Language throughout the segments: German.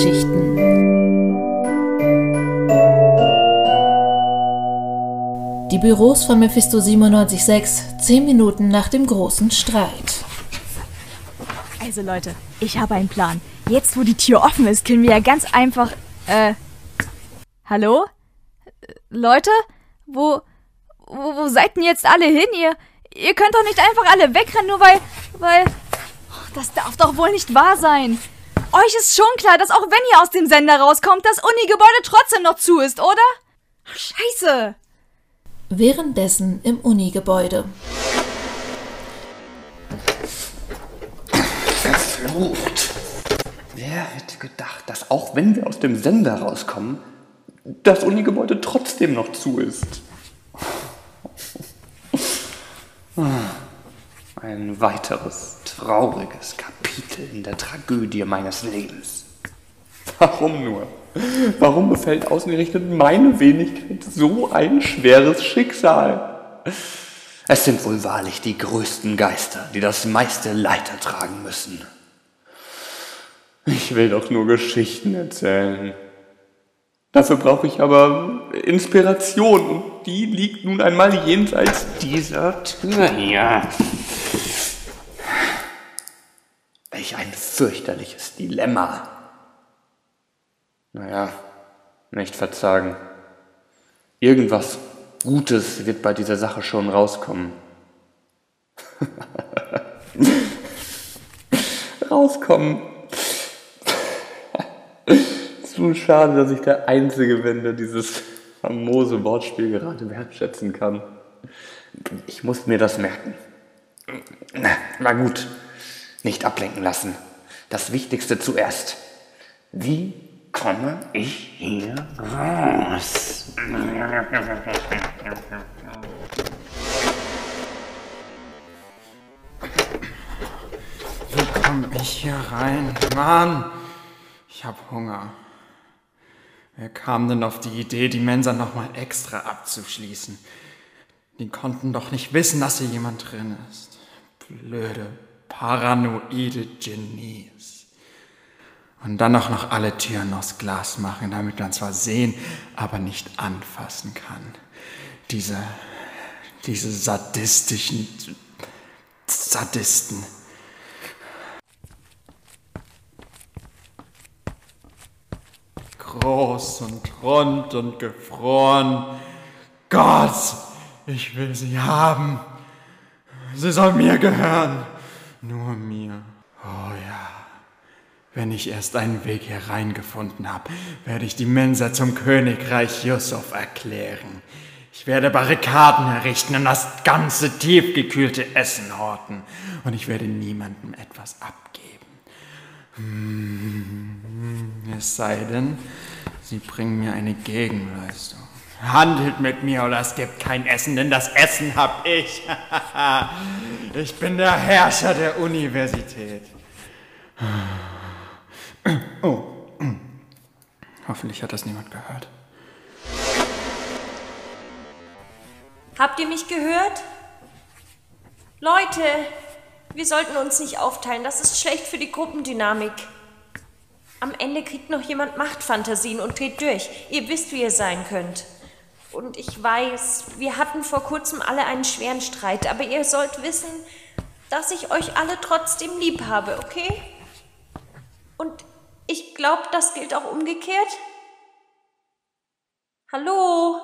Geschichten. Die Büros von Mephisto 97.6, 10 Minuten nach dem großen Streit. Also Leute, ich habe einen Plan. Jetzt, wo die Tür offen ist, können wir ja ganz einfach. Äh. Hallo? Leute? Wo, wo. Wo seid denn jetzt alle hin? Ihr. Ihr könnt doch nicht einfach alle wegrennen, nur weil. weil. Oh, das darf doch wohl nicht wahr sein. Euch ist schon klar, dass auch wenn ihr aus dem Sender rauskommt, das Uni-Gebäude trotzdem noch zu ist, oder? Ach, scheiße! Währenddessen im Uni-Gebäude. Verflucht. Wer hätte gedacht, dass auch wenn wir aus dem Sender rauskommen, das Uni-Gebäude trotzdem noch zu ist? Ein weiteres trauriges Kapitel in der Tragödie meines Lebens. Warum nur? Warum befällt ausgerechnet meine Wenigkeit so ein schweres Schicksal? Es sind wohl wahrlich die größten Geister, die das meiste Leid ertragen müssen. Ich will doch nur Geschichten erzählen. Dafür brauche ich aber Inspiration und die liegt nun einmal jenseits dieser Tür hier. Welch ein fürchterliches Dilemma. Naja, nicht verzagen. Irgendwas Gutes wird bei dieser Sache schon rauskommen. rauskommen. Zu schade, dass ich der Einzige bin, der dieses famose Wortspiel gerade wertschätzen kann. Ich muss mir das merken. Na gut, nicht ablenken lassen. Das Wichtigste zuerst. Wie komme ich hier raus? Wie komme ich hier rein? Mann, ich hab Hunger. Wer kam denn auf die Idee, die Mensa nochmal extra abzuschließen? Die konnten doch nicht wissen, dass hier jemand drin ist. Blöde, paranoide Genies. Und dann auch noch alle Türen aus Glas machen, damit man zwar sehen, aber nicht anfassen kann. Diese, diese sadistischen Sadisten. Groß und rund und gefroren. Gott, ich will sie haben. Sie soll mir gehören. Nur mir. Oh ja. Wenn ich erst einen Weg hier reingefunden habe, werde ich die Mensa zum Königreich Yusuf erklären. Ich werde Barrikaden errichten und das ganze tiefgekühlte Essen horten. Und ich werde niemandem etwas abgeben. Hm, Es sei denn, Sie bringen mir eine Gegenleistung. Handelt mit mir oder es gibt kein Essen, denn das Essen hab ich. ich bin der Herrscher der Universität. Oh. Hoffentlich hat das niemand gehört. Habt ihr mich gehört? Leute, wir sollten uns nicht aufteilen. Das ist schlecht für die Gruppendynamik. Am Ende kriegt noch jemand Machtfantasien und dreht durch. Ihr wisst, wie ihr sein könnt. Und ich weiß, wir hatten vor kurzem alle einen schweren Streit, aber ihr sollt wissen, dass ich euch alle trotzdem lieb habe, okay? Und ich glaube, das gilt auch umgekehrt. Hallo?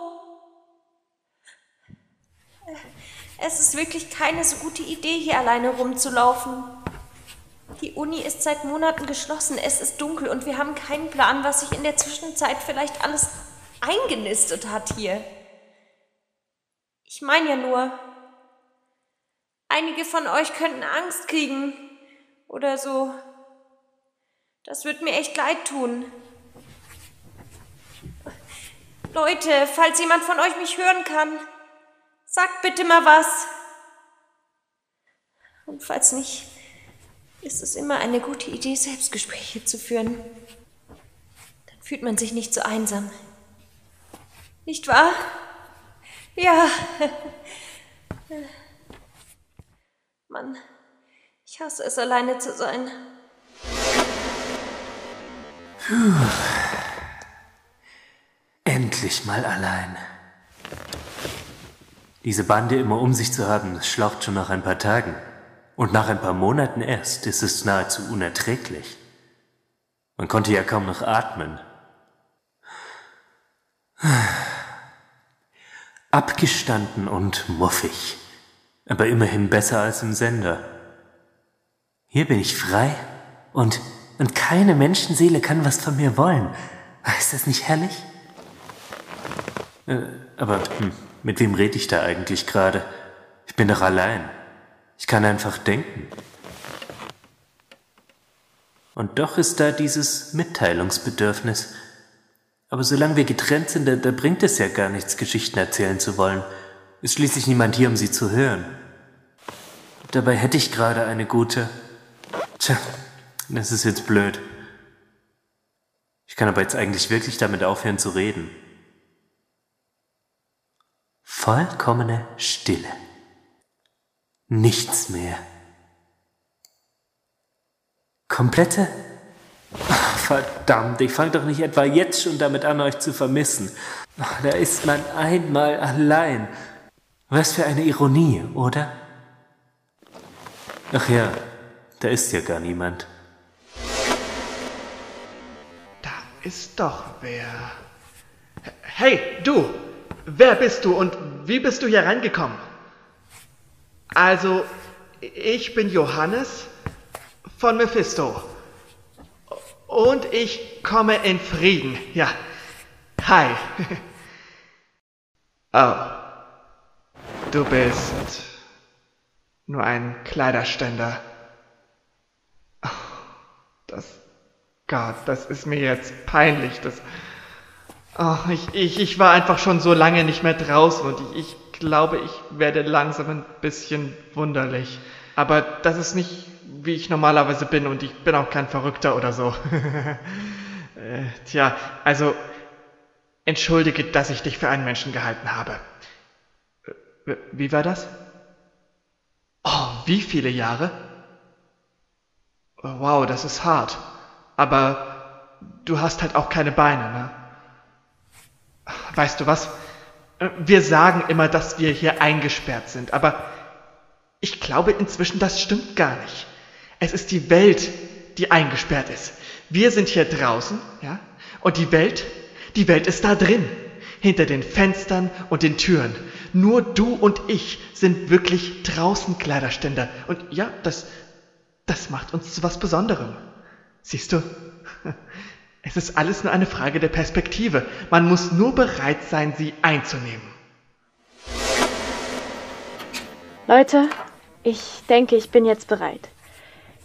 Es ist wirklich keine so gute Idee, hier alleine rumzulaufen. Die Uni ist seit Monaten geschlossen, es ist dunkel und wir haben keinen Plan, was sich in der Zwischenzeit vielleicht alles eingenistet hat hier. Ich meine ja nur, einige von euch könnten Angst kriegen oder so. Das wird mir echt leid tun. Leute, falls jemand von euch mich hören kann, sagt bitte mal was. Und falls nicht, ist es immer eine gute Idee, Selbstgespräche zu führen. Dann fühlt man sich nicht so einsam. Nicht wahr? Ja. Mann, ich hasse es, alleine zu sein. Endlich mal allein. Diese Bande immer um sich zu haben, das schlaucht schon nach ein paar Tagen. Und nach ein paar Monaten erst ist es nahezu unerträglich. Man konnte ja kaum noch atmen. Abgestanden und muffig, aber immerhin besser als im Sender. Hier bin ich frei und, und keine Menschenseele kann was von mir wollen. Ist das nicht herrlich? Äh, aber hm, mit wem rede ich da eigentlich gerade? Ich bin doch allein. Ich kann einfach denken. Und doch ist da dieses Mitteilungsbedürfnis. Aber solange wir getrennt sind, da, da bringt es ja gar nichts, Geschichten erzählen zu wollen. Ist schließlich niemand hier, um sie zu hören. Dabei hätte ich gerade eine gute. Tja, das ist jetzt blöd. Ich kann aber jetzt eigentlich wirklich damit aufhören zu reden. Vollkommene Stille. Nichts mehr. Komplette? Ach, verdammt, ich fange doch nicht etwa jetzt schon damit an, euch zu vermissen. Ach, da ist man einmal allein. Was für eine Ironie, oder? Ach ja, da ist ja gar niemand. Da ist doch wer. Hey, du! Wer bist du und wie bist du hier reingekommen? Also, ich bin Johannes von Mephisto. Und ich komme in Frieden. Ja. Hi. Oh. Du bist nur ein Kleiderständer. Oh, das. Gott, das ist mir jetzt peinlich. Das. Oh, ich, ich, ich war einfach schon so lange nicht mehr draußen und ich, ich glaube, ich werde langsam ein bisschen wunderlich. Aber das ist nicht, wie ich normalerweise bin und ich bin auch kein Verrückter oder so. äh, tja, also entschuldige, dass ich dich für einen Menschen gehalten habe. Äh, wie war das? Oh, wie viele Jahre? Wow, das ist hart. Aber du hast halt auch keine Beine, ne? Weißt du was? Wir sagen immer, dass wir hier eingesperrt sind, aber ich glaube inzwischen, das stimmt gar nicht. Es ist die Welt, die eingesperrt ist. Wir sind hier draußen, ja, und die Welt, die Welt ist da drin, hinter den Fenstern und den Türen. Nur du und ich sind wirklich draußen Kleiderständer. Und ja, das, das macht uns zu was Besonderem. Siehst du? Es ist alles nur eine Frage der Perspektive. Man muss nur bereit sein, sie einzunehmen. Leute, ich denke, ich bin jetzt bereit.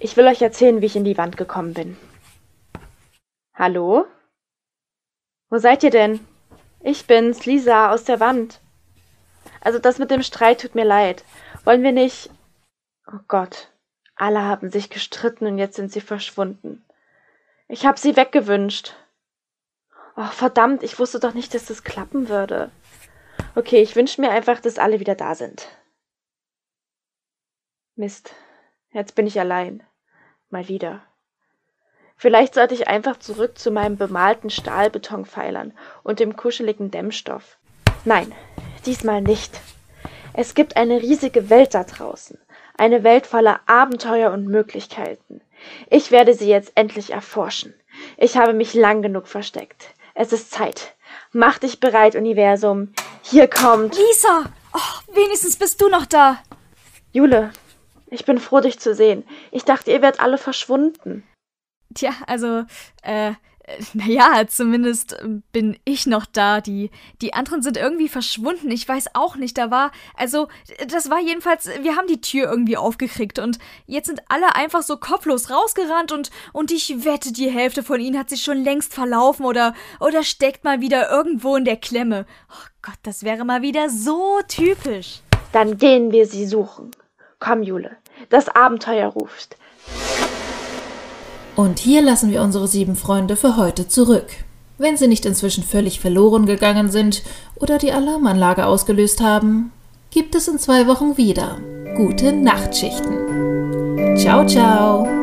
Ich will euch erzählen, wie ich in die Wand gekommen bin. Hallo? Wo seid ihr denn? Ich bin's, Lisa, aus der Wand. Also das mit dem Streit tut mir leid. Wollen wir nicht. Oh Gott. Alle haben sich gestritten und jetzt sind sie verschwunden. Ich hab sie weggewünscht. Oh, verdammt, ich wusste doch nicht, dass das klappen würde. Okay, ich wünsche mir einfach, dass alle wieder da sind. Mist, jetzt bin ich allein. Mal wieder. Vielleicht sollte ich einfach zurück zu meinem bemalten Stahlbetonpfeilern und dem kuscheligen Dämmstoff. Nein, diesmal nicht. Es gibt eine riesige Welt da draußen. Eine Welt voller Abenteuer und Möglichkeiten. Ich werde sie jetzt endlich erforschen. Ich habe mich lang genug versteckt. Es ist Zeit. Mach dich bereit, Universum. Hier kommt. Lisa! Oh, wenigstens bist du noch da. Jule, ich bin froh, dich zu sehen. Ich dachte, ihr wärt alle verschwunden. Tja, also, äh, naja, zumindest bin ich noch da. Die, die anderen sind irgendwie verschwunden. Ich weiß auch nicht, da war, also, das war jedenfalls, wir haben die Tür irgendwie aufgekriegt und jetzt sind alle einfach so kopflos rausgerannt und, und ich wette, die Hälfte von ihnen hat sich schon längst verlaufen oder, oder steckt mal wieder irgendwo in der Klemme. Oh Gott, das wäre mal wieder so typisch. Dann gehen wir sie suchen. Komm, Jule, das Abenteuer ruft. Und hier lassen wir unsere sieben Freunde für heute zurück. Wenn sie nicht inzwischen völlig verloren gegangen sind oder die Alarmanlage ausgelöst haben, gibt es in zwei Wochen wieder gute Nachtschichten. Ciao, ciao!